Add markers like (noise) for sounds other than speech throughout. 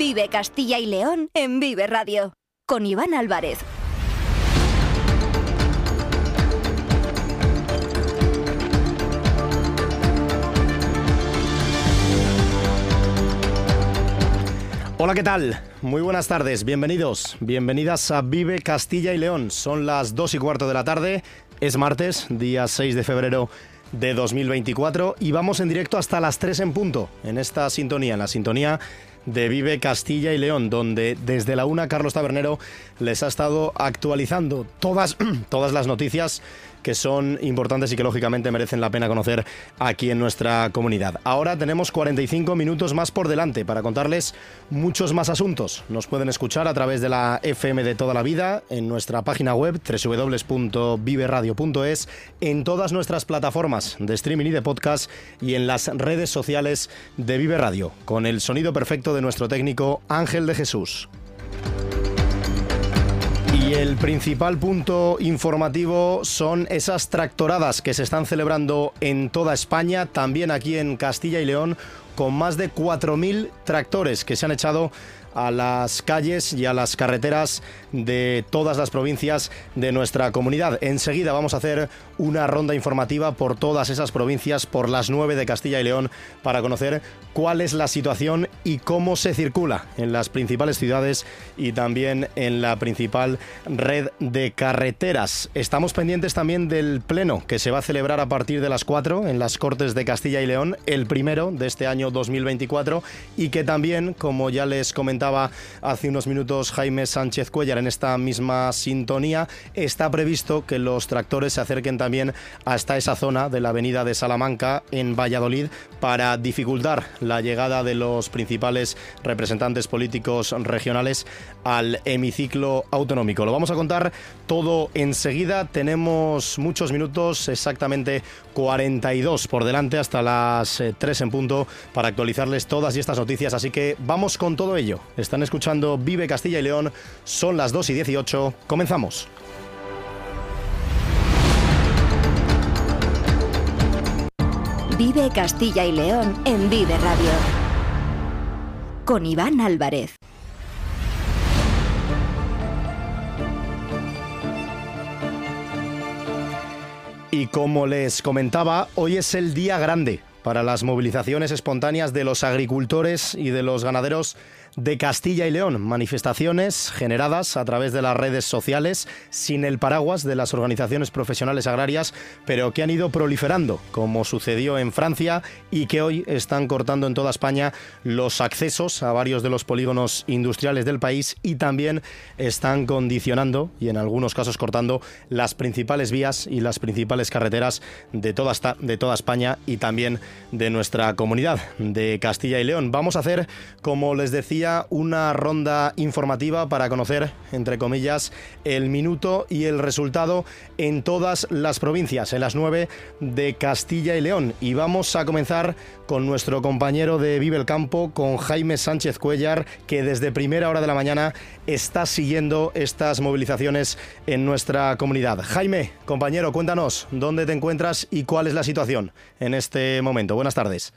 Vive Castilla y León en Vive Radio. Con Iván Álvarez. Hola, ¿qué tal? Muy buenas tardes, bienvenidos, bienvenidas a Vive Castilla y León. Son las 2 y cuarto de la tarde, es martes, día 6 de febrero de 2024 y vamos en directo hasta las 3 en punto en esta sintonía, en la sintonía de Vive Castilla y León, donde desde la una Carlos Tabernero les ha estado actualizando todas, (clears throat) todas las noticias que son importantes y que lógicamente merecen la pena conocer aquí en nuestra comunidad. Ahora tenemos 45 minutos más por delante para contarles muchos más asuntos. Nos pueden escuchar a través de la FM de toda la vida, en nuestra página web www.viveradio.es, en todas nuestras plataformas de streaming y de podcast y en las redes sociales de Vive Radio, con el sonido perfecto de nuestro técnico Ángel de Jesús. Y el principal punto informativo son esas tractoradas que se están celebrando en toda España, también aquí en Castilla y León, con más de 4.000 tractores que se han echado a las calles y a las carreteras de todas las provincias de nuestra comunidad. Enseguida vamos a hacer una ronda informativa por todas esas provincias, por las nueve de Castilla y León, para conocer cuál es la situación y cómo se circula en las principales ciudades y también en la principal red de carreteras. Estamos pendientes también del pleno que se va a celebrar a partir de las 4 en las Cortes de Castilla y León, el primero de este año 2024, y que también, como ya les hace unos minutos Jaime Sánchez Cuellar en esta misma sintonía, está previsto que los tractores se acerquen también hasta esa zona de la avenida de Salamanca en Valladolid para dificultar la llegada de los principales representantes políticos regionales al hemiciclo autonómico. Lo vamos a contar todo enseguida. Tenemos muchos minutos, exactamente 42 por delante hasta las 3 eh, en punto para actualizarles todas estas noticias. Así que vamos con todo ello. Están escuchando Vive Castilla y León. Son las 2 y 18. Comenzamos. Vive Castilla y León en Vive Radio. Con Iván Álvarez. Y como les comentaba, hoy es el día grande para las movilizaciones espontáneas de los agricultores y de los ganaderos de Castilla y León, manifestaciones generadas a través de las redes sociales sin el paraguas de las organizaciones profesionales agrarias, pero que han ido proliferando, como sucedió en Francia y que hoy están cortando en toda España los accesos a varios de los polígonos industriales del país y también están condicionando y en algunos casos cortando las principales vías y las principales carreteras de toda, España y también de nuestra comunidad de Castilla y León. Vamos a hacer, como les decía, una ronda informativa para conocer, entre comillas, el minuto y el resultado en todas las provincias, en las nueve de Castilla y León. Y vamos a comenzar con nuestro compañero de Vive el Campo, con Jaime Sánchez Cuellar, que desde primera hora de la mañana está siguiendo estas movilizaciones en nuestra comunidad. Jaime, compañero, cuéntanos dónde te encuentras y cuál es la situación en este momento. Buenas tardes.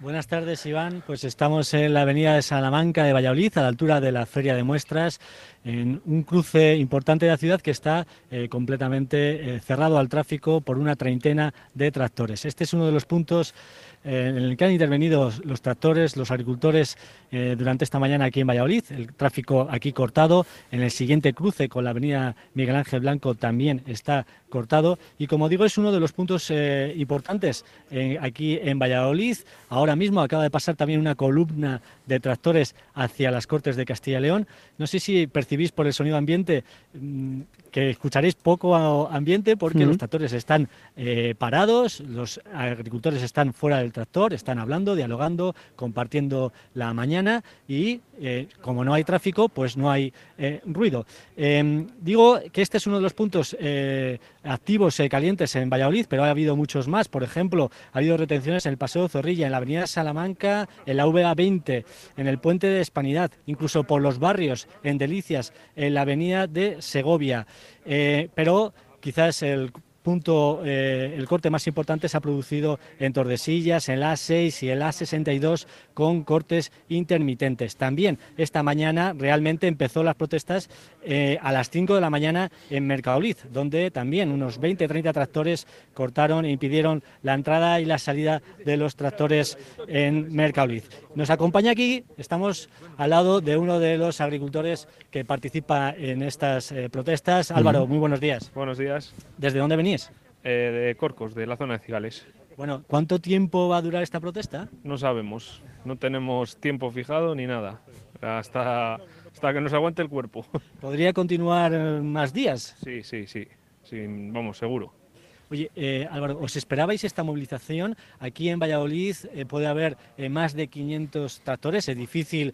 Buenas tardes, Iván. Pues estamos en la avenida de Salamanca de Valladolid, a la altura de la Feria de Muestras, en un cruce importante de la ciudad que está eh, completamente eh, cerrado al tráfico por una treintena de tractores. Este es uno de los puntos en el que han intervenido los tractores, los agricultores eh, durante esta mañana aquí en Valladolid. El tráfico aquí cortado. En el siguiente cruce con la avenida Miguel Ángel Blanco también está cortado. Y como digo, es uno de los puntos eh, importantes aquí en Valladolid. Ahora mismo acaba de pasar también una columna de tractores hacia las Cortes de Castilla y León. No sé si percibís por el sonido ambiente mm, que escucharéis poco ambiente porque los tractores están eh, parados, los agricultores están fuera del tractor, están hablando, dialogando, compartiendo la mañana y eh, como no hay tráfico, pues no hay eh, ruido. Em, digo que este es uno de los puntos activos calientes en Valladolid, pero ha habido muchos más. Por ejemplo, ha habido retenciones en el Paseo Zorrilla, en la Avenida Salamanca, en la VA20, en el Puente de Hispanidad, incluso por los barrios, en Delicias, en la Avenida de Segovia. Eh, pero quizás el punto, eh, el corte más importante se ha producido en Tordesillas, en la A6 y el A62 con cortes intermitentes. También esta mañana realmente empezó las protestas eh, a las 5 de la mañana en Mercadoliz, donde también unos 20-30 tractores cortaron e impidieron la entrada y la salida de los tractores en Mercadoliz. Nos acompaña aquí, estamos al lado de uno de los agricultores que participa en estas eh, protestas. Álvaro, muy buenos días. Buenos días. ¿Desde dónde venís? Eh, de Corcos, de la zona de Cigales. Bueno, ¿cuánto tiempo va a durar esta protesta? No sabemos, no tenemos tiempo fijado ni nada, hasta, hasta que nos aguante el cuerpo. ¿Podría continuar eh, más días? Sí, sí, sí, sí vamos, seguro. Oye, eh, Álvaro, ¿os esperabais esta movilización? Aquí en Valladolid eh, puede haber eh, más de 500 tractores, es difícil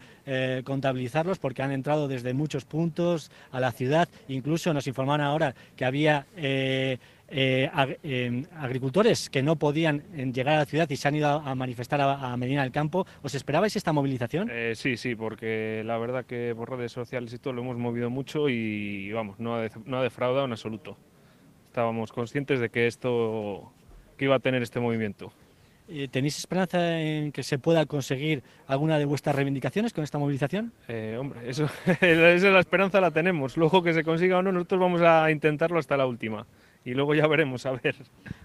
contabilizarlos porque han entrado desde muchos puntos a la ciudad, incluso nos informaron ahora que había... agricultores que no podían llegar a la ciudad y se han ido a manifestar a, Medina del Campo. ¿Os esperabais esta movilización? sí, sí, porque la verdad que por redes sociales y todo lo hemos movido mucho y vamos, no ha, no ha defraudado en absoluto estábamos conscientes de que esto que iba a tener este movimiento. Eh, ¿Tenéis esperanza en que se pueda conseguir alguna de vuestras reivindicaciones con esta movilización? Eh, hombre, eso, (laughs) esa la esperanza la tenemos. Luego que se consiga o no, nosotros vamos a intentarlo hasta la última. Y luego ya veremos, a ver.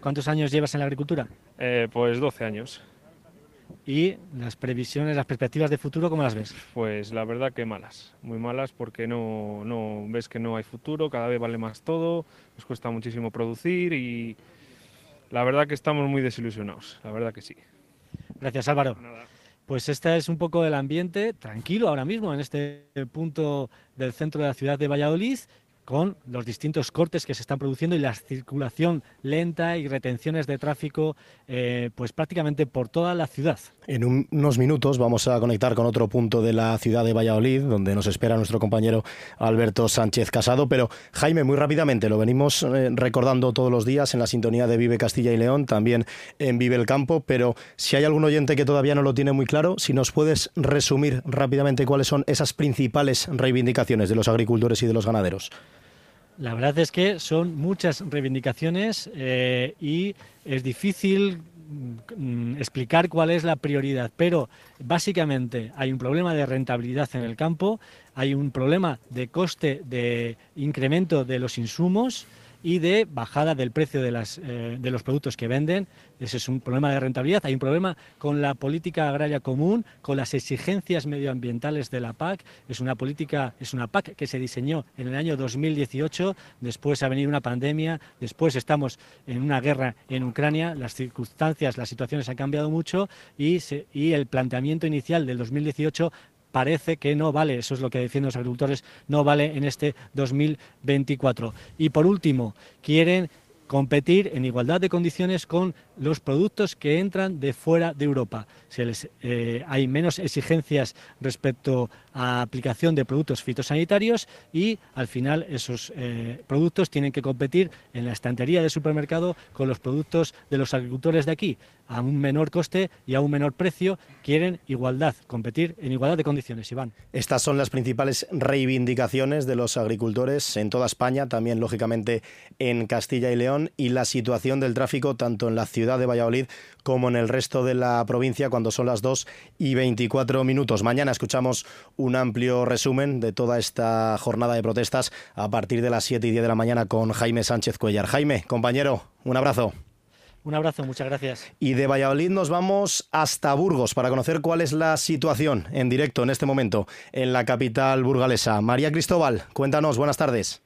¿Cuántos años llevas en la agricultura? Eh, pues 12 años. ¿Y las previsiones, las perspectivas de futuro, cómo las ves? Pues la verdad que malas, muy malas porque no, no ves que no hay futuro, cada vez vale más todo, nos cuesta muchísimo producir y la verdad que estamos muy desilusionados, la verdad que sí. Gracias Álvaro. Pues este es un poco el ambiente tranquilo ahora mismo en este punto del centro de la ciudad de Valladolid con los distintos cortes que se están produciendo y la circulación lenta y retenciones de tráfico eh, pues prácticamente por toda la ciudad. En unos minutos vamos a conectar con otro punto de la ciudad de Valladolid, donde nos espera nuestro compañero Alberto Sánchez Casado. Pero Jaime, muy rápidamente, lo venimos eh, recordando todos los días en la sintonía de Vive Castilla y León, también en Vive el Campo, pero si hay algún oyente que todavía no lo tiene muy claro, si nos puedes resumir rápidamente cuáles son esas principales reivindicaciones de los agricultores y de los ganaderos. La verdad es que son muchas reivindicaciones eh, y es difícil mm, explicar cuál es la prioridad, pero básicamente hay un problema de rentabilidad en el campo, hay un problema de coste de incremento de los insumos, y de bajada del precio de, las, eh, de los productos que venden. Ese es un problema de rentabilidad. Hay un problema con la política agraria común, con las exigencias medioambientales de la PAC. Es una política, es una PAC que se diseñó en el año 2018. Después ha venido una pandemia. Después estamos en una guerra en Ucrania. Las circunstancias, las situaciones han cambiado mucho y, y el planteamiento inicial del 2018 parece que no vale, eso es lo que defienden los agricultores, no vale en este 2024. Y por último, quieren competir en igualdad de condiciones con los productos que entran de fuera de Europa. Se eh, hay menos exigencias respecto a aplicación de productos fitosanitarios y al final esos eh, productos tienen que competir en la estantería del supermercado con los productos de los agricultores de aquí a un menor coste y a un menor precio. Quieren igualdad, competir en igualdad de condiciones. Iván. Estas son las principales reivindicaciones de los agricultores en toda España, también lógicamente en Castilla y León y la situación del tráfico tanto en la ciudad de Valladolid como en el resto de la provincia cuando son las 2 y 24 minutos. Mañana escuchamos un amplio resumen de toda esta jornada de protestas a partir de las 7 y 10 de la mañana con Jaime Sánchez Cuellar. Jaime, compañero, un abrazo. Un abrazo, muchas gracias. Y de Valladolid nos vamos hasta Burgos para conocer cuál es la situación en directo en este momento en la capital burgalesa. María Cristóbal, cuéntanos, buenas tardes.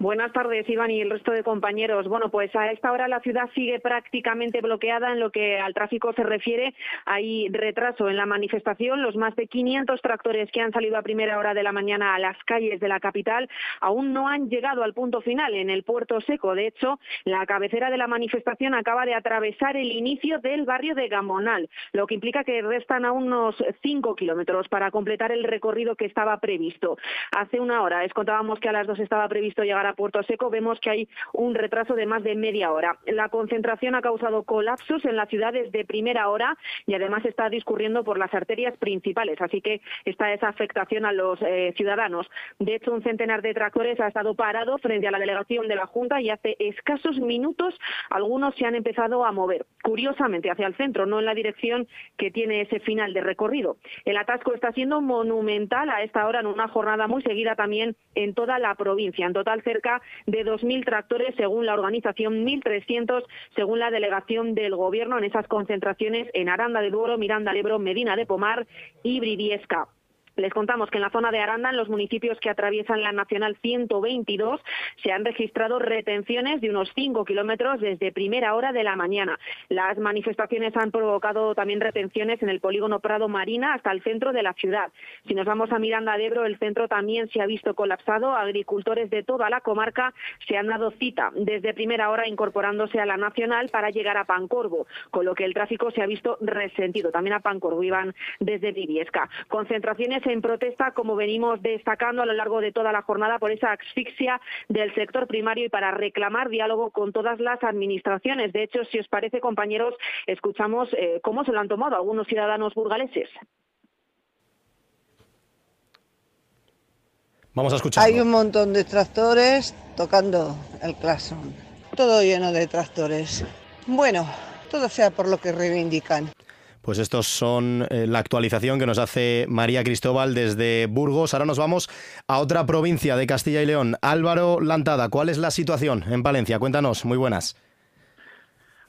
Buenas tardes, Iván y el resto de compañeros. Bueno, pues a esta hora la ciudad sigue prácticamente bloqueada en lo que al tráfico se refiere. Hay retraso en la manifestación. Los más de 500 tractores que han salido a primera hora de la mañana a las calles de la capital aún no han llegado al punto final en el puerto seco. De hecho, la cabecera de la manifestación acaba de atravesar el inicio del barrio de Gamonal, lo que implica que restan aún unos 5 kilómetros para completar el recorrido que estaba previsto. Hace una hora les contábamos que a las dos estaba previsto llegar a Puerto Seco, vemos que hay un retraso de más de media hora. La concentración ha causado colapsos en la ciudad desde primera hora y además está discurriendo por las arterias principales, así que está esa afectación a los eh, ciudadanos. De hecho, un centenar de tractores ha estado parado frente a la delegación de la Junta y hace escasos minutos algunos se han empezado a mover, curiosamente hacia el centro, no en la dirección que tiene ese final de recorrido. El atasco está siendo monumental a esta hora en una jornada muy seguida también en toda la provincia. En total, cerca de 2.000 tractores según la organización, 1.300 según la delegación del Gobierno en esas concentraciones en Aranda de Duero, Miranda de Ebro, Medina de Pomar y Briviesca. Les contamos que en la zona de Aranda, en los municipios que atraviesan la Nacional 122, se han registrado retenciones de unos 5 kilómetros desde primera hora de la mañana. Las manifestaciones han provocado también retenciones en el polígono Prado Marina hasta el centro de la ciudad. Si nos vamos a Miranda de Ebro, el centro también se ha visto colapsado. Agricultores de toda la comarca se han dado cita desde primera hora incorporándose a la Nacional para llegar a Pancorvo, con lo que el tráfico se ha visto resentido. También a Pancorvo iban desde Viviesca. Concentraciones en protesta, como venimos destacando a lo largo de toda la jornada, por esa asfixia del sector primario y para reclamar diálogo con todas las administraciones. De hecho, si os parece, compañeros, escuchamos eh, cómo se lo han tomado algunos ciudadanos burgaleses. Vamos a escuchar. Hay un montón de tractores tocando el claxon. Todo lleno de tractores. Bueno, todo sea por lo que reivindican. Pues estos son eh, la actualización que nos hace María Cristóbal desde Burgos. Ahora nos vamos a otra provincia de Castilla y León. Álvaro Lantada, ¿cuál es la situación en Palencia? Cuéntanos, muy buenas.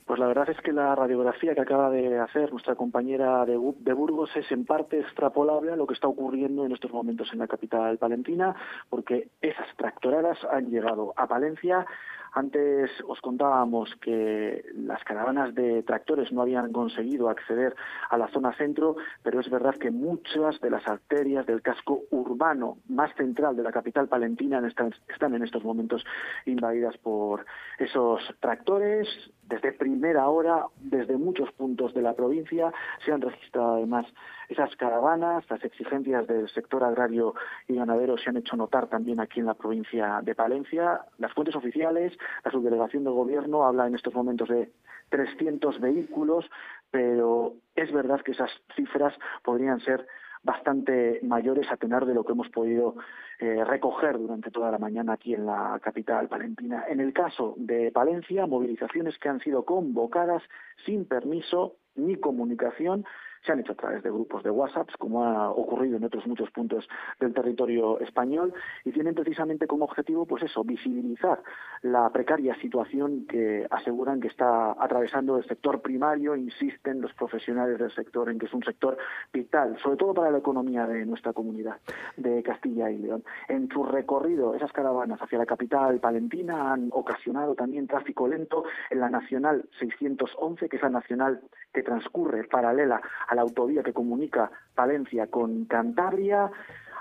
Pues la verdad es que la radiografía que acaba de hacer nuestra compañera de, de, Burgos es en parte extrapolable a lo que está ocurriendo en estos momentos en la capital palentina, porque esas tractoradas han llegado a Palencia antes os contábamos que las caravanas de tractores no habían conseguido acceder a la zona centro, pero es verdad que muchas de las arterias del casco urbano más central de la capital palentina están, en estos momentos invadidas por esos tractores. Desde primera hora, desde muchos puntos de la provincia, se han registrado además esas caravanas, las exigencias del sector agrario y ganadero se han hecho notar también aquí en la provincia de Palencia. Las fuentes oficiales, la subdelegación del gobierno habla en estos momentos de 300 vehículos, pero es verdad que esas cifras podrían ser bastante mayores a tener de lo que hemos podido eh, recoger durante toda la mañana aquí en la capital palentina. En el caso de Palencia, movilizaciones que han sido convocadas sin permiso ni comunicación se han hecho a través de grupos de WhatsApp, como ha ocurrido en otros muchos puntos del territorio español, y tienen precisamente como objetivo, pues eso, visibilizar la precaria situación que aseguran que está atravesando el sector primario, insisten los profesionales del sector en que es un sector vital, sobre todo para la economía de nuestra comunidad de Castilla y León. En su recorrido, esas caravanas hacia la capital palentina han ocasionado también tráfico lento en la Nacional 611, que es la nacional que transcurre paralela a la autovía que comunica Palencia con Cantabria.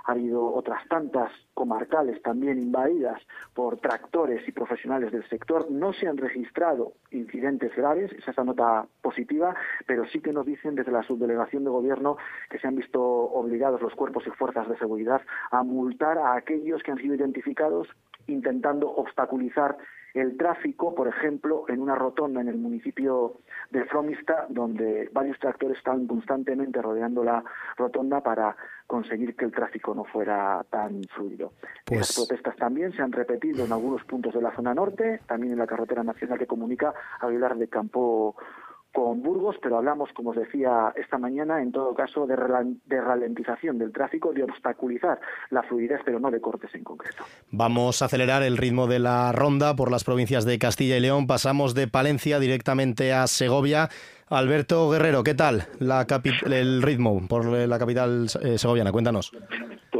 Ha habido otras tantas comarcales también invadidas por tractores y profesionales del sector. No se han registrado incidentes graves, esa es la nota positiva, pero sí que nos dicen desde la subdelegación de gobierno que se han visto obligados los cuerpos y fuerzas de seguridad a multar a aquellos que han sido identificados intentando obstaculizar el tráfico, por ejemplo, en una rotonda en el municipio de Fromista, donde varios tractores estaban constantemente rodeando la rotonda para conseguir que el tráfico no fuera tan fluido. Pues... Las protestas también se han repetido en algunos puntos de la zona norte, también en la carretera nacional que comunica Aguilar de Campo con Burgos, pero hablamos, como os decía esta mañana, en todo caso, de, de, ralentización del tráfico, de obstaculizar la fluidez, pero no de cortes en concreto. Vamos a acelerar el ritmo de la ronda por las provincias de Castilla y León. Pasamos de Palencia directamente a Segovia. Alberto Guerrero, ¿qué tal la el ritmo por la capital eh, segoviana? Cuéntanos.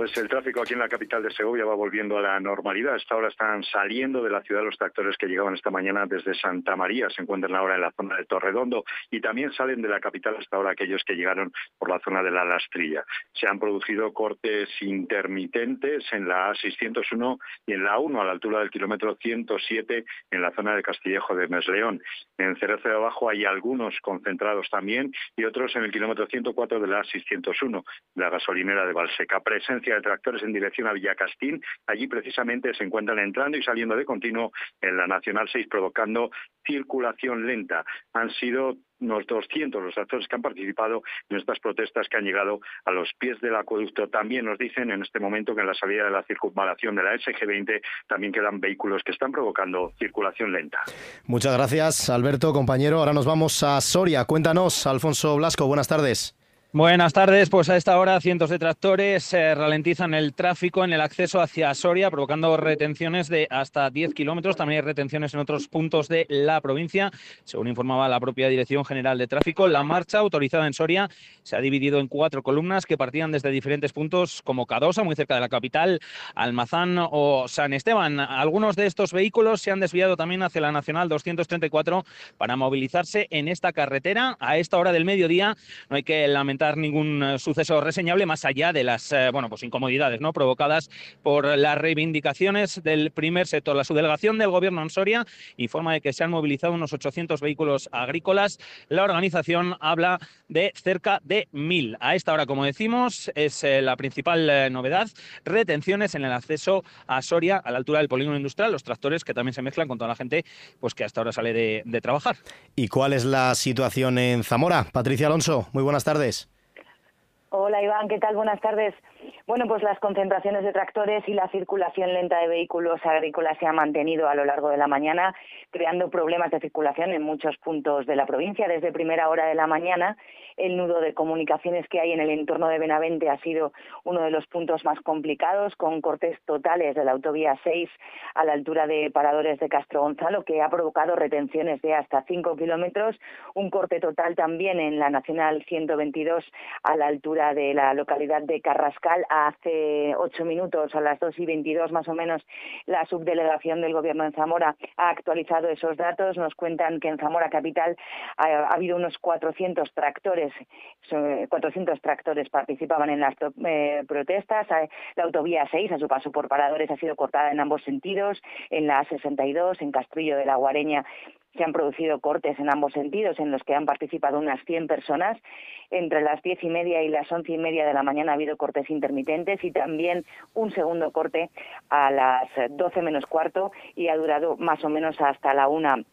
Pues el tráfico aquí en la capital de Segovia va volviendo a la normalidad. Hasta ahora están saliendo de la ciudad los tractores que llegaban esta mañana desde Santa María. Se encuentran ahora en la zona de Torredondo y también salen de la capital hasta ahora aquellos que llegaron por la zona de la Lastrilla. Se han producido cortes intermitentes en la A601 y en la 1 a la altura del kilómetro 107 en la zona de Castillejo de Mesleón. En Cerezo de Abajo hay algunos concentrados también y otros en el kilómetro 104 de la A601, la gasolinera de Valseca. Presencia afluencia de tractores en dirección a Villacastín. Allí precisamente se encuentran entrando y saliendo de continuo en la Nacional 6, provocando circulación lenta. Han sido unos 200 los actores que han participado en estas protestas que han llegado a los pies del acueducto. También nos dicen en este momento que en la salida de la circunvalación de la SG20 también quedan vehículos que están provocando circulación lenta. Muchas gracias, Alberto, compañero. Ahora nos vamos a Soria. Cuéntanos, Alfonso Blasco, buenas tardes. Buenas tardes, pues a esta hora cientos de tractores eh, ralentizan el tráfico en el acceso hacia Soria, provocando retenciones de hasta 10 kilómetros. También hay retenciones en otros puntos de la provincia. Según informaba la propia Dirección General de Tráfico, la marcha autorizada en Soria se ha dividido en cuatro columnas que partían desde diferentes puntos como Cadosa, muy cerca de la capital, Almazán o San Esteban. Algunos de estos vehículos se han desviado también hacia la Nacional 234 para movilizarse en esta carretera. A esta hora del mediodía no hay que lamentar ningún eh, suceso reseñable más allá de las eh, bueno, pues incomodidades ¿no? provocadas por las reivindicaciones del primer sector. La subdelegación del gobierno en Soria informa de que se han movilizado unos 800 vehículos agrícolas. La organización habla de cerca de mil. A esta hora, como decimos, es eh, la principal novedad, retenciones en el acceso a Soria a la altura del polígono industrial, los tractores que también se mezclan con toda la gente pues que hasta ahora sale de, de trabajar. ¿Y cuál es la situación en Zamora? Patricia Alonso, muy buenas tardes. Hola Iván, ¿qué tal? Buenas tardes. Bueno, pues las concentraciones de tractores y la circulación lenta de vehículos agrícolas se han mantenido a lo largo de la mañana, creando problemas de circulación en muchos puntos de la provincia. Desde primera hora de la mañana, el nudo de comunicaciones que hay en el entorno de Benavente ha sido uno de los puntos más complicados, con cortes totales de la autovía 6 a la altura de paradores de Castro Gonzalo, que ha provocado retenciones de hasta 5 kilómetros, un corte total también en la Nacional 122 a la altura de la localidad de Carrascal. Hace ocho minutos, a las 2 y 22 más o menos, la subdelegación del Gobierno en Zamora ha actualizado esos datos. Nos cuentan que en Zamora Capital ha, ha habido unos 400 tractores 400 tractores participaban en las eh, protestas. Eh, la autovía 6, a su paso por paradores, ha sido cortada en ambos sentidos. En la A62, en Castrillo de la Guareña, se han producido cortes en ambos sentidos, en los que han participado unas 100 personas. Entre las diez y media y las once y media de la mañana ha habido cortes intermitentes y también un segundo corte a las 12 menos cuarto y ha durado más o menos hasta la una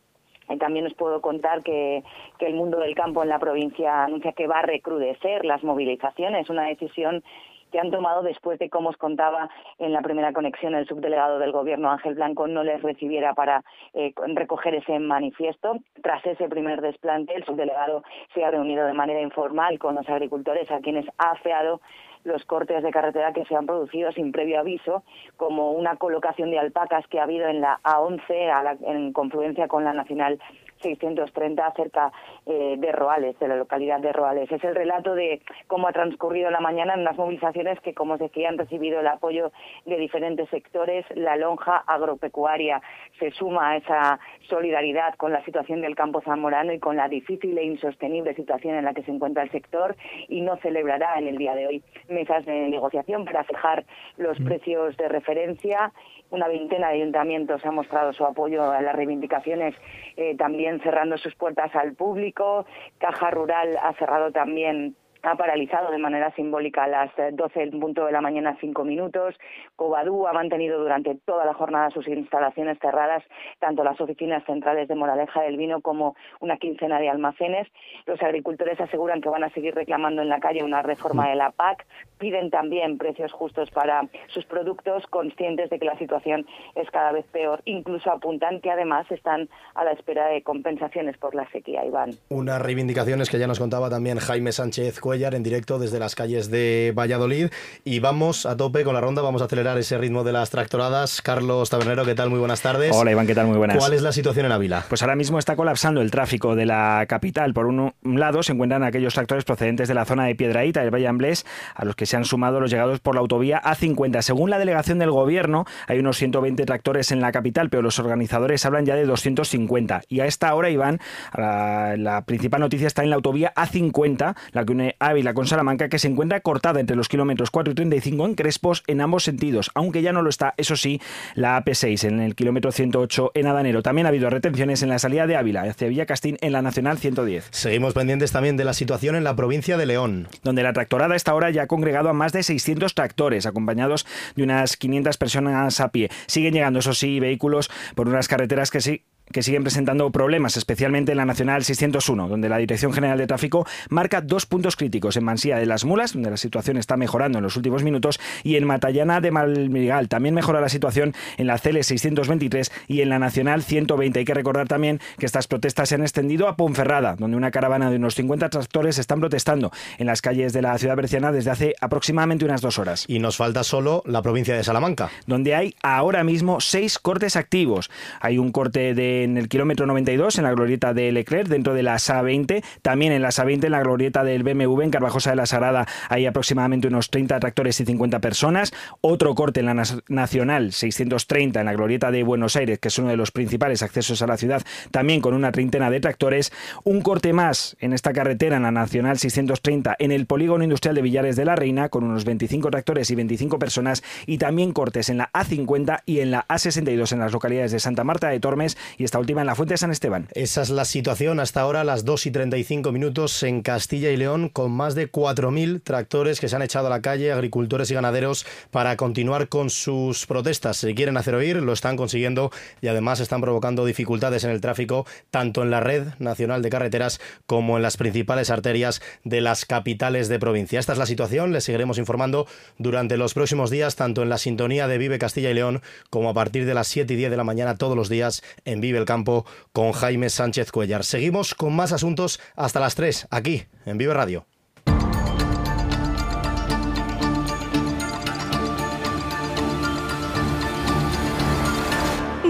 también os puedo contar que, el mundo del campo en la provincia anuncia que va a recrudecer las movilizaciones, una decisión que han tomado después de, como os contaba en la primera conexión, el subdelegado del Gobierno, Ángel Blanco, no les recibiera para eh, recoger ese manifiesto. Tras ese primer desplante, el subdelegado se ha reunido de manera informal con los agricultores a quienes ha afeado los cortes de carretera que se han producido sin previo aviso, como una colocación de alpacas que ha habido en la A11 en confluencia con la Nacional 630 cerca eh, de Roales, de la localidad de Roales. Es el relato de cómo ha transcurrido la mañana en unas movilizaciones que, como os decía, han recibido el apoyo de diferentes sectores. La lonja agropecuaria se suma a esa solidaridad con la situación del campo zamorano y con la difícil e insostenible situación en la que se encuentra el sector y no celebrará en el día de hoy mesas de negociación para fijar los mm. precios de referencia una veintena de ayuntamientos han mostrado su apoyo a las reivindicaciones, eh, también cerrando sus puertas al público. Caja Rural ha cerrado también ha paralizado de manera simbólica a las 12 en punto de la mañana cinco minutos. Cobadú ha mantenido durante toda la jornada sus instalaciones cerradas, tanto las oficinas centrales de Moraleja del Vino como una quincena de almacenes. Los agricultores aseguran que van a seguir reclamando en la calle una reforma de la PAC. Piden también precios justos para sus productos, conscientes de que la situación es cada vez peor. Incluso apuntan que además están a la espera de compensaciones por la sequía, Iván. Unas reivindicaciones que ya nos contaba también Jaime Sánchez en directo desde las calles de Valladolid. Y vamos a tope con la ronda, vamos a acelerar ese ritmo de las tractoradas. Carlos Tabernero, ¿qué tal? Muy buenas tardes. Hola Iván, ¿qué tal? Muy buenas. ¿Cuál es la situación en Ávila? Pues ahora mismo está colapsando el tráfico de la capital. Por un lado se encuentran aquellos tractores procedentes de la zona de Piedraíta, el Valle Amblés, a los que se han sumado los llegados por la autovía A50. Según la delegación del gobierno, hay unos 120 tractores en la capital, pero los organizadores hablan ya de 250. Y a esta hora, Iván, la, la principal noticia está en la autovía A50, la que une Ávila con Salamanca, que se encuentra cortada entre los kilómetros 4 y 35 en Crespos en ambos sentidos, aunque ya no lo está, eso sí, la AP6 en el kilómetro 108 en Adanero. También ha habido retenciones en la salida de Ávila hacia Villacastín en la Nacional 110. Seguimos pendientes también de la situación en la provincia de León. Donde la tractorada esta hora ya ha congregado a más de 600 tractores, acompañados de unas 500 personas a pie. Siguen llegando, eso sí, vehículos por unas carreteras que sí que siguen presentando problemas, especialmente en la Nacional 601, donde la Dirección General de Tráfico marca dos puntos críticos en Mansía de las Mulas, donde la situación está mejorando en los últimos minutos, y en Matallana de Malmigal. También mejora la situación en la CL 623 y en la Nacional 120. Hay que recordar también que estas protestas se han extendido a Ponferrada, donde una caravana de unos 50 tractores están protestando en las calles de la ciudad berciana desde hace aproximadamente unas dos horas. Y nos falta solo la provincia de Salamanca, donde hay ahora mismo seis cortes activos. Hay un corte de en el kilómetro 92, en la glorieta de Leclerc, dentro de la SA 20. También en la SA 20, en la glorieta del BMW, en Carvajosa de la Sagrada, hay aproximadamente unos 30 tractores y 50 personas. Otro corte en la Nacional 630, en la glorieta de Buenos Aires, que es uno de los principales accesos a la ciudad, también con una treintena de tractores. Un corte más en esta carretera, en la Nacional 630, en el polígono industrial de Villares de la Reina, con unos 25 tractores y 25 personas. Y también cortes en la A50 y en la A62, en las localidades de Santa Marta de Tormes y esta última en la Fuente de San Esteban. Esa es la situación hasta ahora, las 2 y 35 minutos en Castilla y León, con más de 4.000 tractores que se han echado a la calle, agricultores y ganaderos, para continuar con sus protestas. Se quieren hacer oír, lo están consiguiendo y además están provocando dificultades en el tráfico, tanto en la red nacional de carreteras como en las principales arterias de las capitales de provincia. Esta es la situación, les seguiremos informando durante los próximos días, tanto en la sintonía de Vive Castilla y León como a partir de las 7 y 10 de la mañana todos los días en Vive el Campo con Jaime Sánchez Cuellar. Seguimos con más asuntos hasta las 3, aquí en Vive Radio.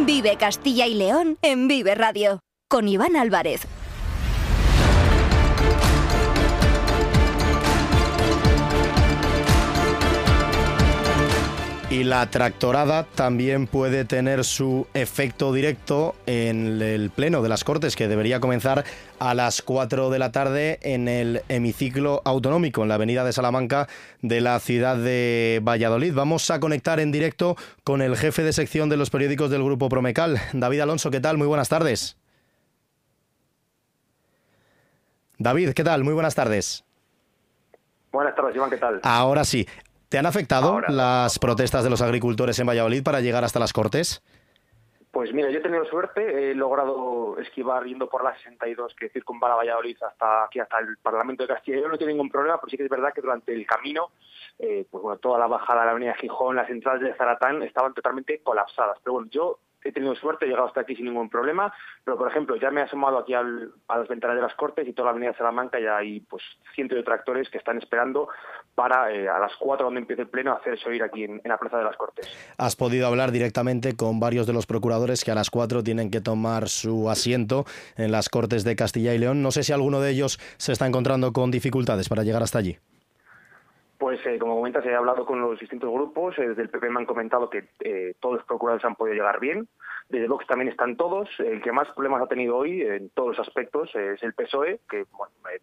Vive Castilla y León en Vive Radio con Iván Álvarez. Y la tractorada también puede tener su efecto directo en el pleno de las Cortes, que debería comenzar a las 4 de la tarde en el hemiciclo autonómico, en la avenida de Salamanca de la ciudad de Valladolid. Vamos a conectar en directo con el jefe de sección de los periódicos del Grupo Promecal, David Alonso. ¿Qué tal? Muy buenas tardes. David, ¿qué tal? Muy buenas tardes. Buenas tardes, Iván, ¿qué tal? Ahora sí. ¿Te han afectado las protestas de los agricultores en Valladolid para llegar hasta las Cortes? Pues mira, yo he tenido suerte, he logrado esquivar yendo por la 62 que circunvala Valladolid hasta aquí, hasta el Parlamento de Castilla y León, no tengo ningún problema, pero sí que es verdad que durante el camino, eh, pues bueno, toda la bajada de la avenida Gijón, las entradas de Zaratán estaban totalmente colapsadas. Pero bueno, yo he tenido suerte, he llegado hasta aquí sin ningún problema, pero por ejemplo, ya me he asomado aquí a las ventanas de las Cortes y toda la avenida Salamanca ya hay pues cientos de tractores que están esperando para eh, a las 4 donde empiece el pleno hacerse oír aquí en, la Plaza de las Cortes. Has podido hablar directamente con varios de los procuradores que a las 4 tienen que tomar su asiento en las Cortes de Castilla y León. No sé si alguno de ellos se está encontrando con dificultades para llegar hasta allí. Pues eh, como comentas, he hablado con los distintos grupos. Eh, desde el PP me han comentado que eh, todos los procuradores han podido llegar bien. Desde Vox también están todos. El que más problemas ha tenido hoy en todos los aspectos es el PSOE, que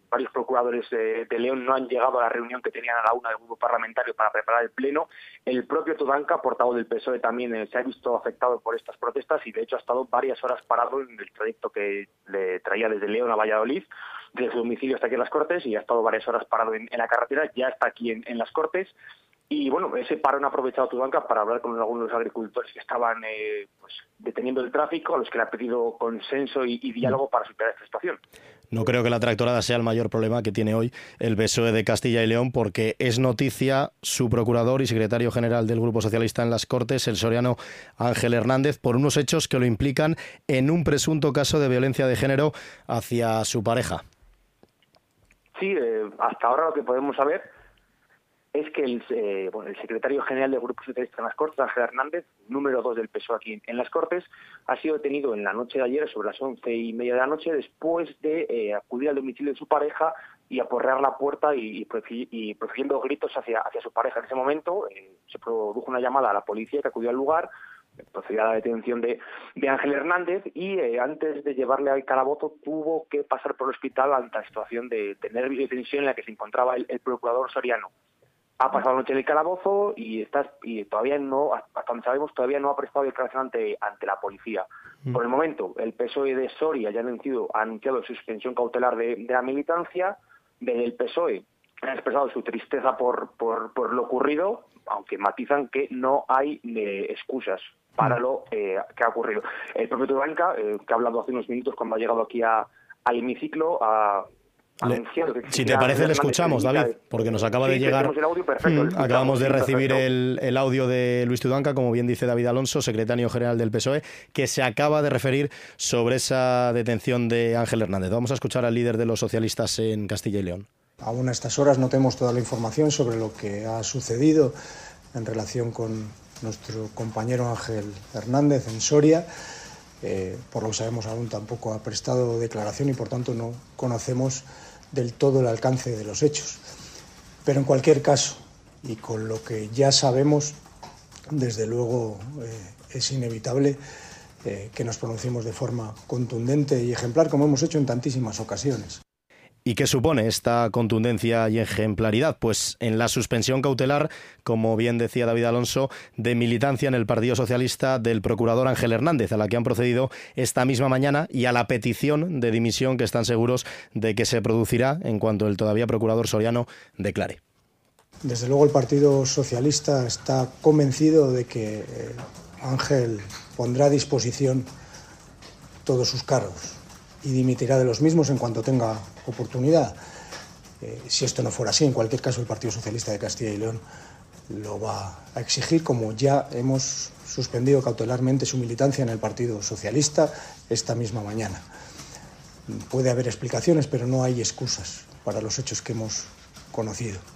varios procuradores de, León no han llegado a la reunión que tenían a la una del grupo parlamentario para preparar el pleno. El propio Tudanca, portavoz del PSOE, también se ha visto afectado por estas protestas y de hecho ha estado varias horas parado en el trayecto que le traía desde León a Valladolid desde su domicilio hasta aquí en las Cortes y ha estado varias horas parado en, la carretera, ya está aquí en, las Cortes. Y bueno, ese paro han aprovechado tu banca para hablar con algunos agricultores que estaban eh, pues, deteniendo el tráfico, a los que le ha pedido consenso y, diálogo para superar esta situación. No creo que la tractorada sea el mayor problema que tiene hoy el PSOE de Castilla y León, porque es noticia su procurador y secretario general del Grupo Socialista en las Cortes, el soriano Ángel Hernández, por unos hechos que lo implican en un presunto caso de violencia de género hacia su pareja. Sí, eh, hasta ahora lo que podemos saber es que el, eh, bueno, el secretario general del Grupo Socialista en las Cortes, Ángel Hernández, número dos del PSOE aquí en, las Cortes, ha sido detenido en la noche de ayer, sobre las once y media de la noche, después de eh, acudir al domicilio de su pareja y aporrear la puerta y, y, profiriendo gritos hacia, hacia su pareja. En ese momento se produjo una llamada a la policía que acudió al lugar, procedía a la detención de, de Ángel Hernández y eh, antes de llevarle al calabozo tuvo que pasar por el hospital ante la situación de, de nervios y tensión en la que se encontraba el, procurador Soriano. Ha pasado la noche en el calabozo y, está, y todavía no, hasta donde sabemos, todavía no ha prestado declaración ante, ante la policía. Mm. Por el momento, el PSOE de Soria ya ha anunciado, ha anunciado suspensión cautelar de, de la militancia. Desde el PSOE han expresado su tristeza por, por, por lo ocurrido, aunque matizan que no hay eh, excusas para lo eh, que ha ocurrido. El propio Tubanca, eh, que ha hablado hace unos minutos cuando ha llegado aquí a, al hemiciclo, a, si te parece, le escuchamos, David, porque nos acaba de llegar. Mm, acabamos de recibir el, el, audio de Luis Tudanca, como bien dice David Alonso, secretario general del PSOE, que se acaba de referir sobre esa detención de Ángel Hernández. Vamos a escuchar al líder de los socialistas en Castilla y León. Aún a estas horas no tenemos toda la información sobre lo que ha sucedido en relación con nuestro compañero Ángel Hernández en Soria. Eh, por lo que sabemos aún tampoco ha prestado declaración y por tanto no conocemos del todo el alcance de los hechos. Pero en cualquier caso, y con lo que ya sabemos, desde luego eh, es inevitable eh, que nos pronunciemos de forma contundente y ejemplar, como hemos hecho en tantísimas ocasiones. ¿Y qué supone esta contundencia y ejemplaridad? Pues en la suspensión cautelar, como bien decía David Alonso, de militancia en el Partido Socialista del procurador Ángel Hernández, a la que han procedido esta misma mañana y a la petición de dimisión que están seguros de que se producirá en cuanto el todavía procurador soriano declare. Desde luego el Partido Socialista está convencido de que eh, Ángel pondrá a disposición todos sus cargos y dimitirá de los mismos en cuanto tenga oportunidad. Eh, si esto no fuera así, en cualquier caso el Partido Socialista de Castilla y León lo va a exigir, como ya hemos suspendido cautelarmente su militancia en el Partido Socialista esta misma mañana. Puede haber explicaciones, pero no hay excusas para los hechos que hemos conocido.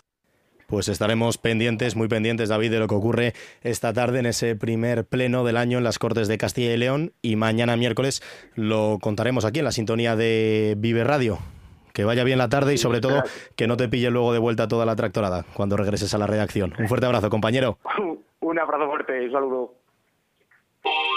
Pues estaremos pendientes, muy pendientes, David, de lo que ocurre esta tarde en ese primer pleno del año en las Cortes de Castilla y León y mañana miércoles lo contaremos aquí en la sintonía de Vive Radio. Que vaya bien la tarde y sobre todo que no te pille luego de vuelta toda la tractorada cuando regreses a la redacción. Un fuerte abrazo, compañero. (laughs) Un abrazo fuerte, un saludo.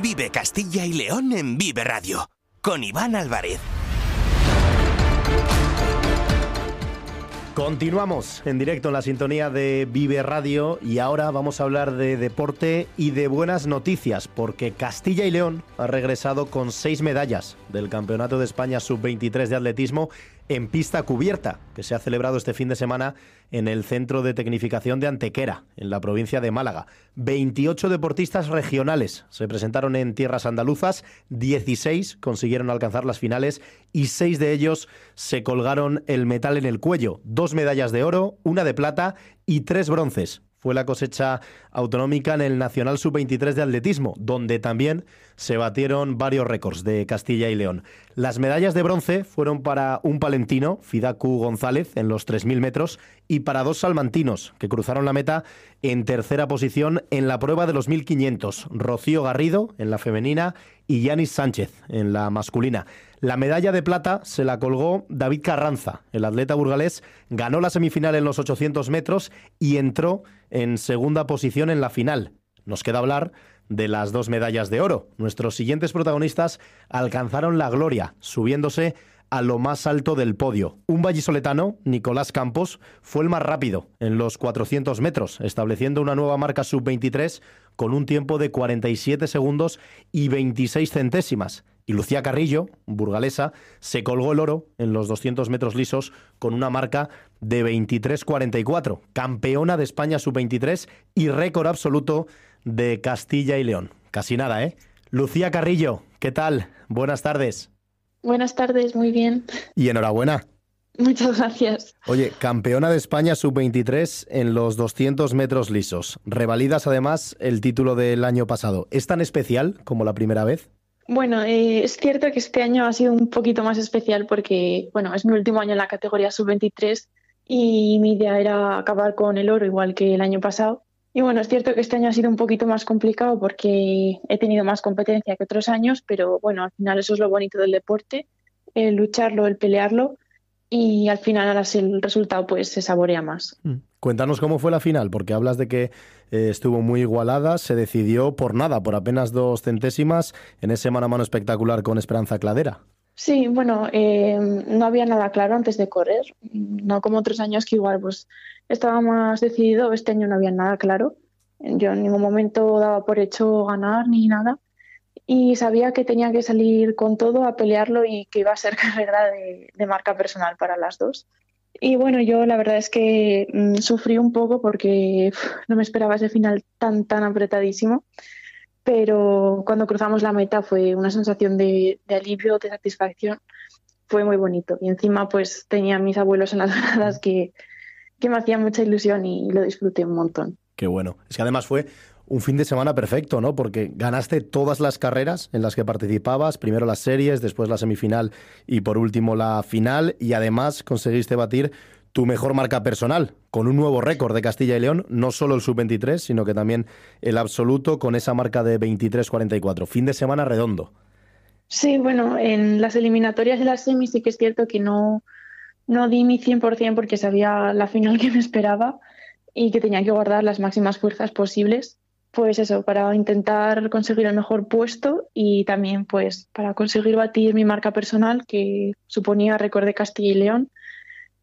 Vive Castilla y León en Vive Radio, con Iván Álvarez. Continuamos en directo en la sintonía de Vive Radio y ahora vamos a hablar de deporte y de buenas noticias porque Castilla y León ha regresado con seis medallas del Campeonato de España Sub-23 de Atletismo en pista cubierta, que se ha celebrado este fin de semana en el Centro de Tecnificación de Antequera, en la provincia de Málaga. 28 deportistas regionales se presentaron en tierras andaluzas, 16 consiguieron alcanzar las finales y 6 de ellos se colgaron el metal en el cuello. Dos medallas de oro, una de plata y tres bronces fue la cosecha autonómica en el Nacional Sub-23 de atletismo, donde también se batieron varios récords de Castilla y León. Las medallas de bronce fueron para un palentino, Fidacu González, en los 3.000 metros, y para dos salmantinos, que cruzaron la meta en tercera posición en la prueba de los 1.500, Rocío Garrido en la femenina y Yanis Sánchez en la masculina. La medalla de plata se la colgó David Carranza, el atleta burgalés, ganó la semifinal en los 800 metros y entró en segunda posición en la final. Nos queda hablar de las dos medallas de oro. Nuestros siguientes protagonistas alcanzaron la gloria, subiéndose a lo más alto del podio. Un vallisoletano, Nicolás Campos, fue el más rápido en los 400 metros, estableciendo una nueva marca sub-23 con un tiempo de 47 segundos y 26 centésimas. Y Lucía Carrillo, burgalesa, se colgó el oro en los 200 metros lisos con una marca de 23.44, campeona de España sub-23 y récord absoluto de Castilla y León. Casi nada, ¿eh? Lucía Carrillo, ¿qué tal? Buenas tardes. Buenas tardes, muy bien. Y enhorabuena. Muchas gracias. Oye, campeona de España sub-23 en los 200 metros lisos. Revalidas además el título del año pasado. ¿Es tan especial como la primera vez? Bueno, eh, es cierto que este año ha sido un poquito más especial porque, bueno, es mi último año en la categoría sub-23 y mi idea era acabar con el oro igual que el año pasado. Y bueno, es cierto que este año ha sido un poquito más complicado porque he tenido más competencia que otros años, pero bueno, al final eso es lo bonito del deporte, el lucharlo, el pelearlo y al final el resultado pues se saborea más. Mm. Cuéntanos cómo fue la final, porque hablas de que eh, estuvo muy igualada, se decidió por nada, por apenas dos centésimas en ese mano a mano espectacular con Esperanza Cladera. Sí, bueno, eh, no había nada claro antes de correr, no como otros años que igual pues estaba más decidido, este año no había nada claro. Yo en ningún momento daba por hecho ganar ni nada y sabía que tenía que salir con todo a pelearlo y que iba a ser (laughs) carrera de, marca personal para las dos. Y bueno, yo la verdad es que mm, sufrí un poco porque no me esperaba ese final tan, tan apretadísimo, pero cuando cruzamos la meta fue una sensación de, alivio, de satisfacción, fue muy bonito. Y encima pues tenía mis abuelos en las (laughs) gradas que, que me hacían mucha ilusión y lo disfruté un montón. Qué bueno. Es que además fue un fin de semana perfecto, ¿no? Porque ganaste todas las carreras en las que participabas, primero las series, después la semifinal y por último la final, y además conseguiste batir tu mejor marca personal, con un nuevo récord de Castilla y León, no solo el sub-23, sino que también el absoluto con esa marca de 23-44. Fin de semana redondo. Sí, bueno, en las eliminatorias y las semis sí que es cierto que no, no di mi 100% porque sabía la final que me esperaba y que tenía que guardar las máximas fuerzas posibles pues eso, para intentar conseguir el mejor puesto y también pues para conseguir batir mi marca personal que suponía récord de Castilla y León.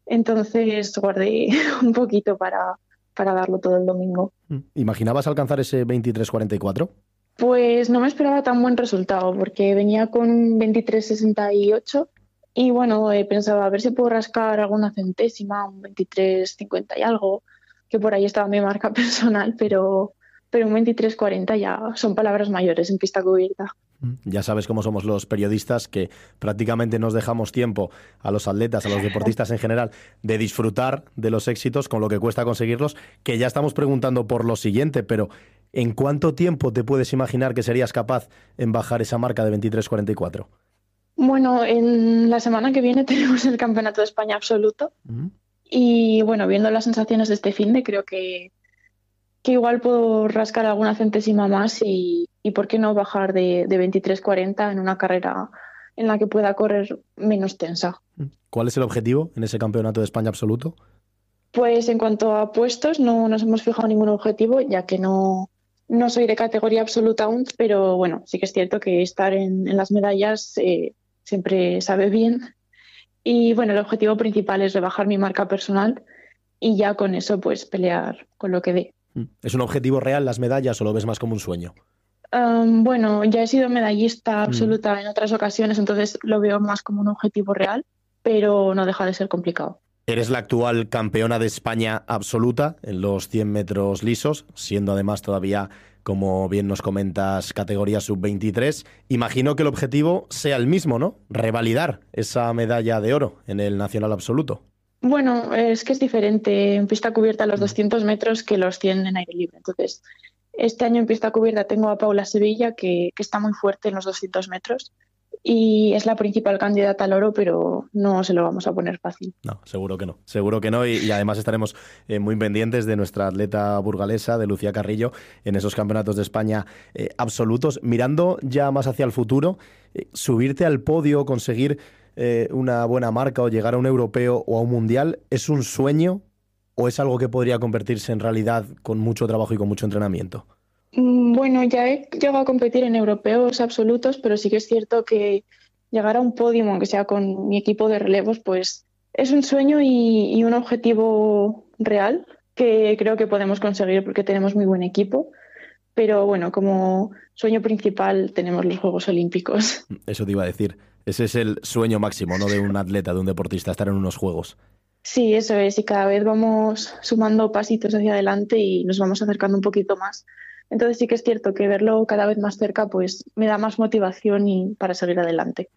Entonces guardé (laughs) un poquito para, para darlo todo el domingo. ¿Imaginabas alcanzar ese 23-44? Pues no me esperaba tan buen resultado porque venía con 23-68 y bueno, he pensado a ver si puedo rascar alguna centésima, un 23-50 y algo, que por ahí estaba mi marca (laughs) personal, pero pero un 23-40 ya son palabras mayores en pista cubierta. Ya sabes cómo somos los periodistas, que prácticamente nos dejamos tiempo a los atletas, a los deportistas en general, de disfrutar de los éxitos con lo que cuesta conseguirlos, que ya estamos preguntando por lo siguiente, pero ¿en cuánto tiempo te puedes imaginar que serías capaz en bajar esa marca de 23-44? Bueno, en la semana que viene (laughs) tenemos el Campeonato de España absoluto. Y bueno, viendo las sensaciones de este fin de, creo que que igual puedo rascar alguna centésima más y, por qué no bajar de, de 23-40 en una carrera en la que pueda correr menos tensa. ¿Cuál es el objetivo en ese campeonato de España absoluto? Pues en cuanto a puestos, no nos hemos fijado ningún objetivo, ya que no, no soy de categoría absoluta aún, pero bueno, sí que es cierto que estar en, las medallas eh, siempre sabe bien. Y bueno, el objetivo principal es rebajar mi marca personal y ya con eso pues pelear con lo que dé. Mm. ¿Es un objetivo real las medallas o lo ves más como un sueño? bueno, ya he sido medallista mm. absoluta en otras ocasiones, entonces lo veo más como un objetivo real, pero no deja de ser complicado. Eres la actual campeona de España absoluta en los 100 metros lisos, siendo además todavía, como bien nos comentas, categoría sub-23. Imagino que el objetivo sea el mismo, ¿no? Revalidar esa medalla de oro en el nacional absoluto. Bueno, es que es diferente en pista cubierta los 200 mm. metros que los 100 en aire libre. Entonces, este año en pista cubierta tengo a Paula Sevilla, que, está muy fuerte en los 200 metros y es la principal candidata al oro, pero no se lo vamos a poner fácil. No, seguro que no, seguro que no. Y, además estaremos eh, muy pendientes de nuestra atleta burgalesa, de Lucía Carrillo, en esos campeonatos de España eh, absolutos. Mirando ya más hacia el futuro, eh, subirte al podio, conseguir una buena marca o llegar a un europeo o a un mundial, ¿es un sueño o es algo que podría convertirse en realidad con mucho trabajo y con mucho entrenamiento? Mm, bueno, ya he llegado a competir en europeos absolutos, pero sí que es cierto que llegar a un podio, aunque sea con mi equipo de relevos, pues es un sueño y, un objetivo real que creo que podemos conseguir porque tenemos muy buen equipo. Pero bueno, como sueño principal tenemos los Juegos Olímpicos. (laughs) Eso te iba a decir. Ese es el sueño máximo, ¿no? De un atleta, de un deportista, estar en unos juegos. Sí, eso es. Y cada vez vamos sumando pasitos hacia adelante y nos vamos acercando un poquito más. Entonces sí que es cierto que verlo cada vez más cerca pues me da más motivación y para seguir adelante.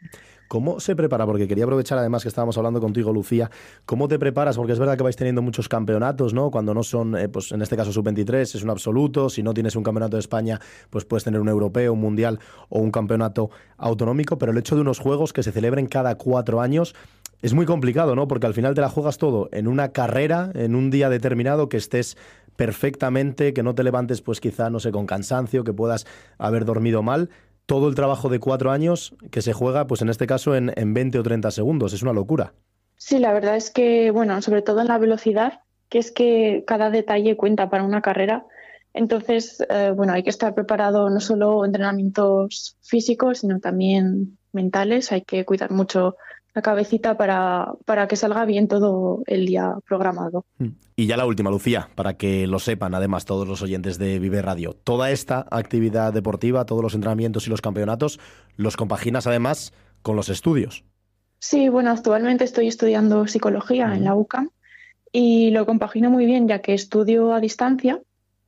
¿Cómo se prepara? Porque quería aprovechar además que estábamos hablando contigo, Lucía. ¿Cómo te preparas? Porque es verdad que vais teniendo muchos campeonatos, ¿no? Cuando no son, eh, pues en este caso sub-23, es un absoluto. Si no tienes un campeonato de España, pues puedes tener un europeo, un mundial o un campeonato autonómico. Pero el hecho de unos juegos que se celebren cada cuatro años es muy complicado, ¿no? Porque al final te la juegas todo en una carrera, en un día determinado, que estés perfectamente, que no te levantes, pues quizá, no sé, con cansancio, que puedas haber dormido mal. Todo el trabajo de cuatro años que se juega, pues en este caso, en, en 20 o 30 segundos. Es una locura. Sí, la verdad es que, bueno, sobre todo en la velocidad, que es que cada detalle cuenta para una carrera. Entonces, eh, bueno, hay que estar preparado no solo entrenamientos físicos, sino también mentales. Hay que cuidar mucho la cabecita para, para que salga bien todo el día programado. Y ya la última, Lucía, para que lo sepan además todos los oyentes de Vive Radio. Toda esta actividad deportiva, todos los entrenamientos y los campeonatos, los compaginas además con los estudios. Sí, bueno, actualmente estoy estudiando psicología en la UCAM y lo compagino muy bien ya que estudio a distancia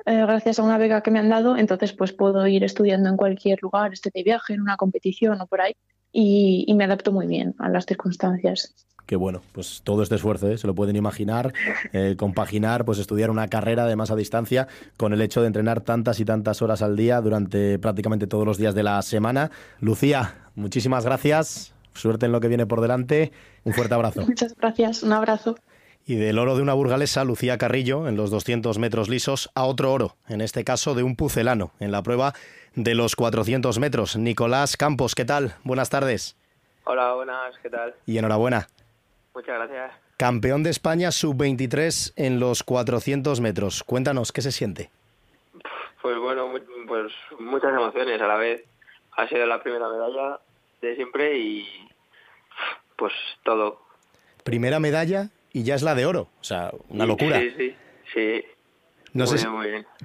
eh, gracias a una beca que me han dado, entonces pues puedo ir estudiando en cualquier lugar, esté de viaje, en una competición o por ahí y, me adapto muy bien a las circunstancias. Qué bueno, pues todo este esfuerzo, ¿eh? se lo pueden imaginar, eh, compaginar, pues estudiar una carrera de más a distancia con el hecho de entrenar tantas y tantas horas al día durante prácticamente todos los días de la semana. Lucía, muchísimas gracias, suerte en lo que viene por delante, un fuerte abrazo. (laughs) Muchas gracias, un abrazo. Y del oro de una burgalesa, Lucía Carrillo, en los 200 metros lisos, a otro oro, en este caso de un pucelano, en la prueba de los 400 metros. Nicolás Campos, ¿qué tal? Buenas tardes. Hola, buenas, ¿qué tal? Y enhorabuena. Muchas gracias. Campeón de España sub-23 en los 400 metros. Cuéntanos, ¿qué se siente? Pues bueno, pues muchas emociones a la vez. Ha sido la primera medalla de siempre y pues todo. Primera medalla y ya es la de oro. O sea, una locura. Sí, sí, sí. No sé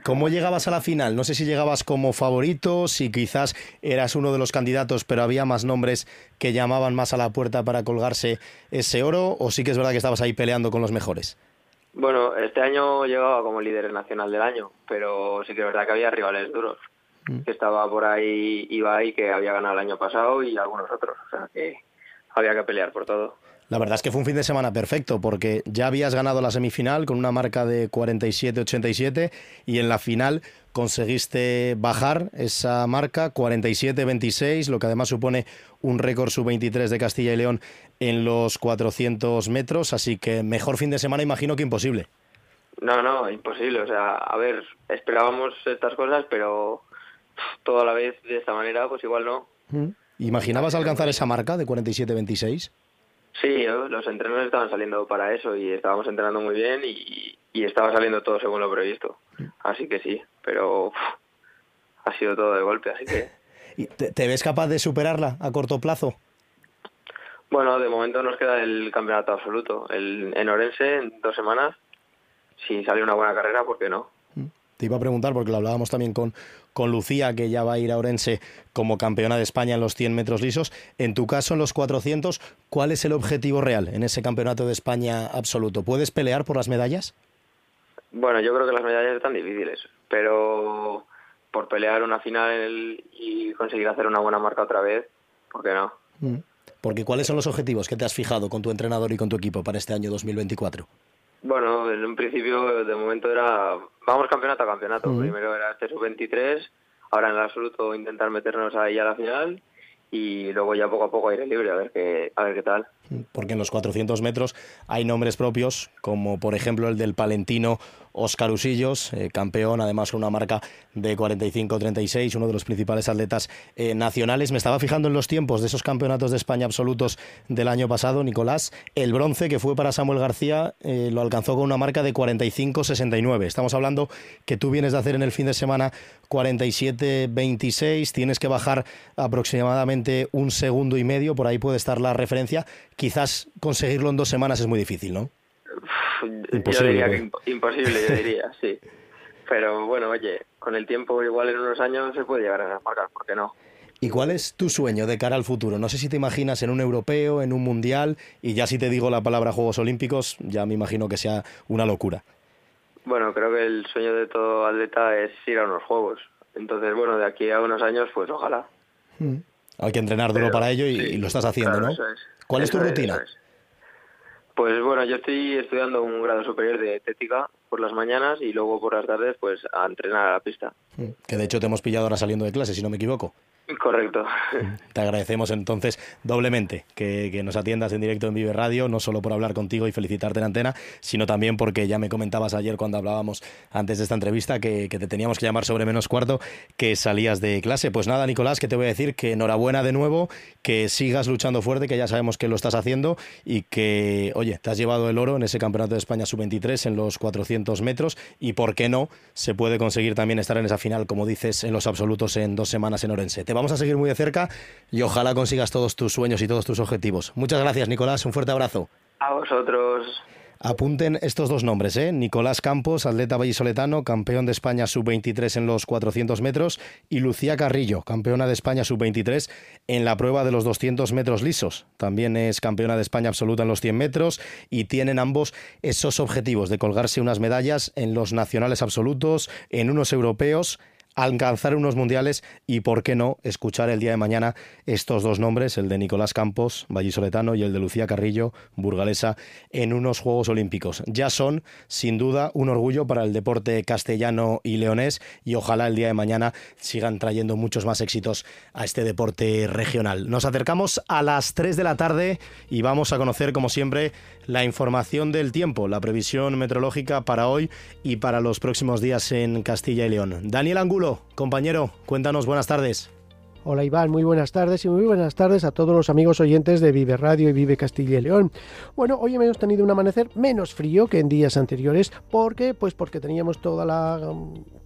¿Cómo llegabas a la final? No sé si llegabas como favorito, si quizás eras uno de los candidatos, pero había más nombres que llamaban más a la puerta para colgarse ese oro, o sí que es verdad que estabas ahí peleando con los mejores. Bueno, este año llegaba como líder nacional del año, pero sí que es verdad que había rivales duros. Mm. Que estaba por ahí Ibai, que había ganado el año pasado, y algunos otros. O sea que había que pelear por todo. La verdad es que fue un fin de semana perfecto porque ya habías ganado la semifinal con una marca de 47-87 y en la final conseguiste bajar esa marca 47-26, lo que además supone un récord sub-23 de Castilla y León en los 400 metros, así que mejor fin de semana imagino que imposible. No, no, imposible. O sea, a ver, esperábamos estas cosas, pero toda la vez de esta manera, pues igual no. ¿Imaginabas alcanzar esa marca de 47-26? Sí, los entrenos estaban saliendo para eso y estábamos entrenando muy bien y, estaba saliendo todo según lo previsto. Así que sí, pero ha sido todo de golpe, así que... (laughs) ¿Y te, ves capaz de superarla a corto plazo? Bueno, de momento nos queda el campeonato absoluto. El, en Orense, en dos semanas, si sale una buena carrera, ¿por qué no? Te iba a preguntar, porque lo hablábamos también con, con Lucía, que ya va a ir a Orense como campeona de España en los 100 metros lisos. En tu caso, en los 400, ¿cuál es el objetivo real en ese campeonato de España absoluto? ¿Puedes pelear por las medallas? Bueno, yo creo que las medallas están difíciles, pero por pelear una final y conseguir hacer una buena marca otra vez, ¿por qué no? Mm. Porque ¿cuáles son los objetivos que te has fijado con tu entrenador y con tu equipo para este año 2024? Bueno, en un principio, de momento era, vamos campeonato. Primero era este sub-23, ahora en el absoluto intentar meternos ahí a la final y luego ya poco a poco aire libre a ver qué, a ver qué tal porque en los 400 metros hay nombres propios, como por ejemplo el del palentino Oscar Usillos, eh, campeón, además con una marca de 45-36, uno de los principales atletas eh, nacionales. Me estaba fijando en los tiempos de esos campeonatos de España absolutos del año pasado, Nicolás. El bronce que fue para Samuel García eh, lo alcanzó con una marca de 45-69. Estamos hablando que tú vienes de hacer en el fin de semana 47-26, tienes que bajar aproximadamente un segundo y medio, por ahí puede estar la referencia quizás conseguirlo en dos semanas es muy difícil, ¿no? Imposible. Yo diría imposible, yo diría, sí. Pero bueno, oye, con el tiempo igual en unos años se puede llegar a marcar, ¿por qué no? ¿Y cuál es tu sueño de cara al futuro? No sé si te imaginas en un europeo, en un mundial, y ya si te digo la palabra Juegos Olímpicos, ya me imagino que sea una locura. Bueno, creo que el sueño de todo atleta es ir a unos Juegos. Entonces, bueno, de aquí a unos años, pues ojalá. Mm Hay que entrenar duro para ello y, lo estás haciendo, ¿no? ¿Cuál es tu rutina? Pues bueno, yo estoy estudiando un grado superior de tética por las mañanas y luego por las tardes pues a entrenar a la pista. Que de hecho te hemos pillado ahora saliendo de clase, si no me equivoco. Correcto. Te agradecemos entonces doblemente que, nos atiendas en directo en Vive Radio, no solo por hablar contigo y felicitarte en antena, sino también porque ya me comentabas ayer cuando hablábamos antes de esta entrevista que, te teníamos que llamar sobre menos cuarto, que salías de clase. Pues nada, Nicolás, que te voy a decir que enhorabuena de nuevo, que sigas luchando fuerte, que ya sabemos que lo estás haciendo y que, oye, te has llevado el oro en ese Campeonato de España Sub-23 en los 400 metros y, ¿por qué no? Se puede conseguir también estar en esa final, como dices, en los absolutos en dos semanas en Orense vamos a seguir muy de cerca y ojalá consigas todos tus sueños y todos tus objetivos. Muchas gracias, Nicolás. Un fuerte abrazo. A vosotros. Apunten estos dos nombres, ¿eh? Nicolás Campos, atleta vallisoletano, campeón de España sub-23 en los 400 metros, y Lucía Carrillo, campeona de España sub-23 en la prueba de los 200 metros lisos. También es campeona de España absoluta en los 100 metros y tienen ambos esos objetivos de colgarse unas medallas en los nacionales absolutos, en unos europeos alcanzar unos mundiales y, por qué no, escuchar el día de mañana estos dos nombres, el de Nicolás Campos, vallisoletano, y el de Lucía Carrillo, burgalesa, en unos Juegos Olímpicos. Ya son, sin duda, un orgullo para el deporte castellano y leonés y ojalá el día de mañana sigan trayendo muchos más éxitos a este deporte regional. Nos acercamos a las 3 de la tarde y vamos a conocer, como siempre, la información del tiempo, la previsión meteorológica para hoy y para los próximos días en Castilla y León. Daniel Angulo compañero, cuéntanos, buenas tardes. Hola Iván, muy buenas tardes y muy buenas tardes a todos los amigos oyentes de Vive Radio y Vive Castilla y León. Bueno, hoy hemos tenido un amanecer menos frío que en días anteriores. ¿Por qué? Pues porque teníamos toda la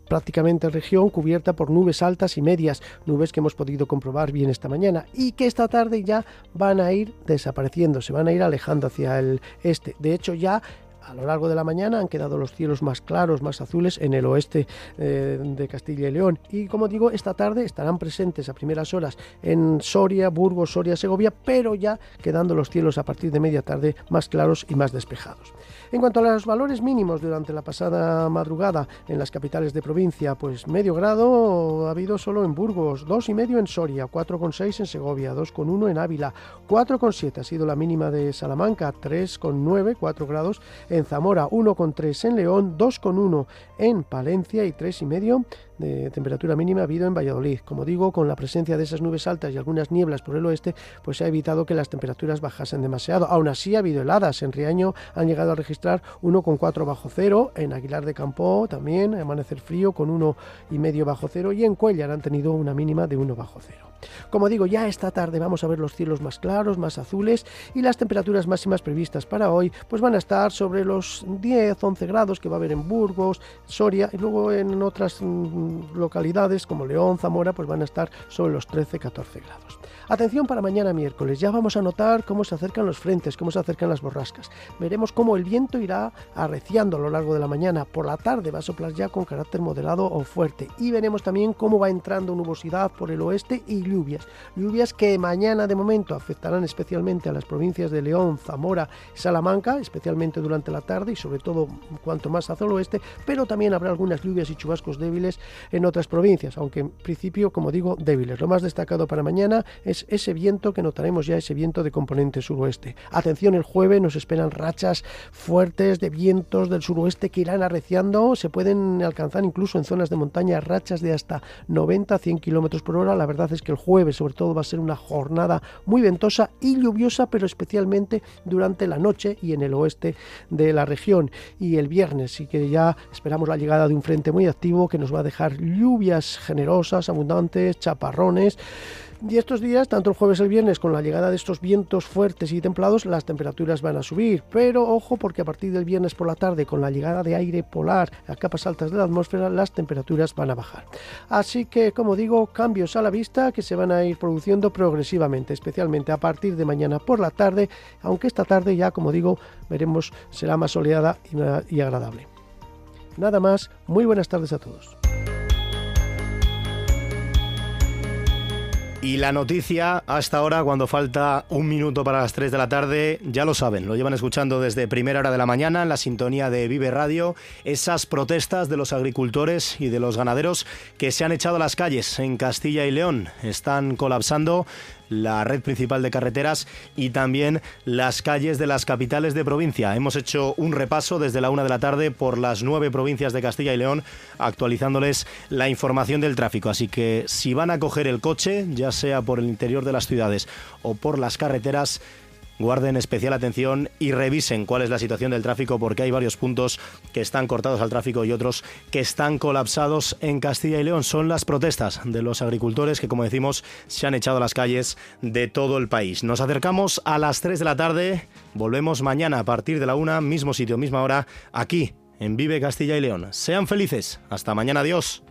prácticamente región cubierta por nubes altas y medias, nubes que hemos podido comprobar bien esta mañana y que esta tarde ya van a ir desapareciendo, se van a ir alejando hacia el este. De hecho ya a lo largo de la mañana han quedado los cielos más claros, más azules en el oeste eh, de Castilla y León. Y como digo, esta tarde estarán presentes a primeras horas en Soria, Burgos, Soria, Segovia, pero ya quedando los cielos a partir de media tarde más claros y más despejados. En cuanto a los valores mínimos durante la pasada madrugada en las capitales de provincia, pues medio grado ha habido solo en Burgos, dos y medio en Soria, 4,6 en Segovia, 2,1 en Ávila, 4,7 ha sido la mínima de Salamanca, 3,9, 4 grados en Zamora, 1,3 en León, 2,1 en Palencia y 3,5 de temperatura mínima ha habido en Valladolid. Como digo, con la presencia de esas nubes altas y algunas nieblas por el oeste, pues se ha evitado que las temperaturas bajasen demasiado. Aún así ha habido heladas. En Riaño han llegado a registrar 1,4 bajo cero, en Aguilar de Campo también amanecer frío con 1,5 bajo cero y en Cuellar han tenido una mínima de 1 bajo cero. Como digo, ya esta tarde vamos a ver los cielos más claros, más azules y las temperaturas máximas previstas para hoy pues van a estar sobre los 10, 11 grados que va a haber en Burgos, Soria y luego en otras mm, localidades como León, Zamora pues van a estar sobre los 13, 14 grados. Atención para mañana miércoles, ya vamos a notar cómo se acercan los frentes, cómo se acercan las borrascas. Veremos cómo el viento irá arreciando a lo largo de la mañana. Por la tarde va a soplar ya con carácter moderado o fuerte. Y veremos también cómo va entrando nubosidad por el oeste y lluvias. Lluvias que mañana de momento afectarán especialmente a las provincias de León, Zamora y Salamanca, especialmente durante la tarde y sobre todo cuanto más hacia el oeste, pero también habrá algunas lluvias y chubascos débiles en otras provincias, aunque en principio, como digo, débiles. Lo más destacado para mañana es ese viento que notaremos ya, ese viento de componente suroeste. Atención, el jueves nos esperan rachas fuertes de vientos del suroeste que irán arreciando, se pueden alcanzar incluso en zonas de montaña rachas de hasta 90-100 kilómetros por hora. La verdad es que jueves, sobre todo, va a ser una jornada muy ventosa y lluviosa, pero especialmente durante la noche y en el oeste de la región. Y el viernes, sí que ya esperamos la llegada de un frente muy activo que nos va a dejar lluvias generosas, abundantes, chaparrones. Y estos días, tanto el jueves y el viernes, con la llegada de estos vientos fuertes y templados, las temperaturas van a subir. Pero ojo, porque a partir del viernes por la tarde, con la llegada de aire polar a capas altas de la atmósfera, las temperaturas van a bajar. Así que, como digo, cambios a la vista que se van a ir produciendo progresivamente, especialmente a partir de mañana por la tarde, aunque esta tarde ya, como digo, veremos será más soleada y agradable. Nada más, muy buenas tardes a todos. Y la noticia hasta ahora, cuando falta un minuto para las 3 de la tarde, ya lo saben, lo llevan escuchando desde primera hora de la mañana en la sintonía de Vive Radio, esas protestas de los agricultores y de los ganaderos que se han echado a las calles en Castilla y León. Están colapsando la red principal de carreteras y también las calles de las capitales de provincia. Hemos hecho un repaso desde la una de la tarde por las nueve provincias de Castilla y León, actualizándoles la información del tráfico. Así que si van a coger el coche, ya sea por el interior de las ciudades o por las carreteras, guarden especial atención y revisen cuál es la situación del tráfico porque hay varios puntos que están cortados al tráfico y otros que están colapsados en Castilla y León. Son las protestas de los agricultores que, como decimos, se han echado a las calles de todo el país. Nos acercamos a las 3 de la tarde. Volvemos mañana a partir de la 1, mismo sitio, misma hora, aquí en Vive Castilla y León. Sean felices. Hasta mañana. Adiós.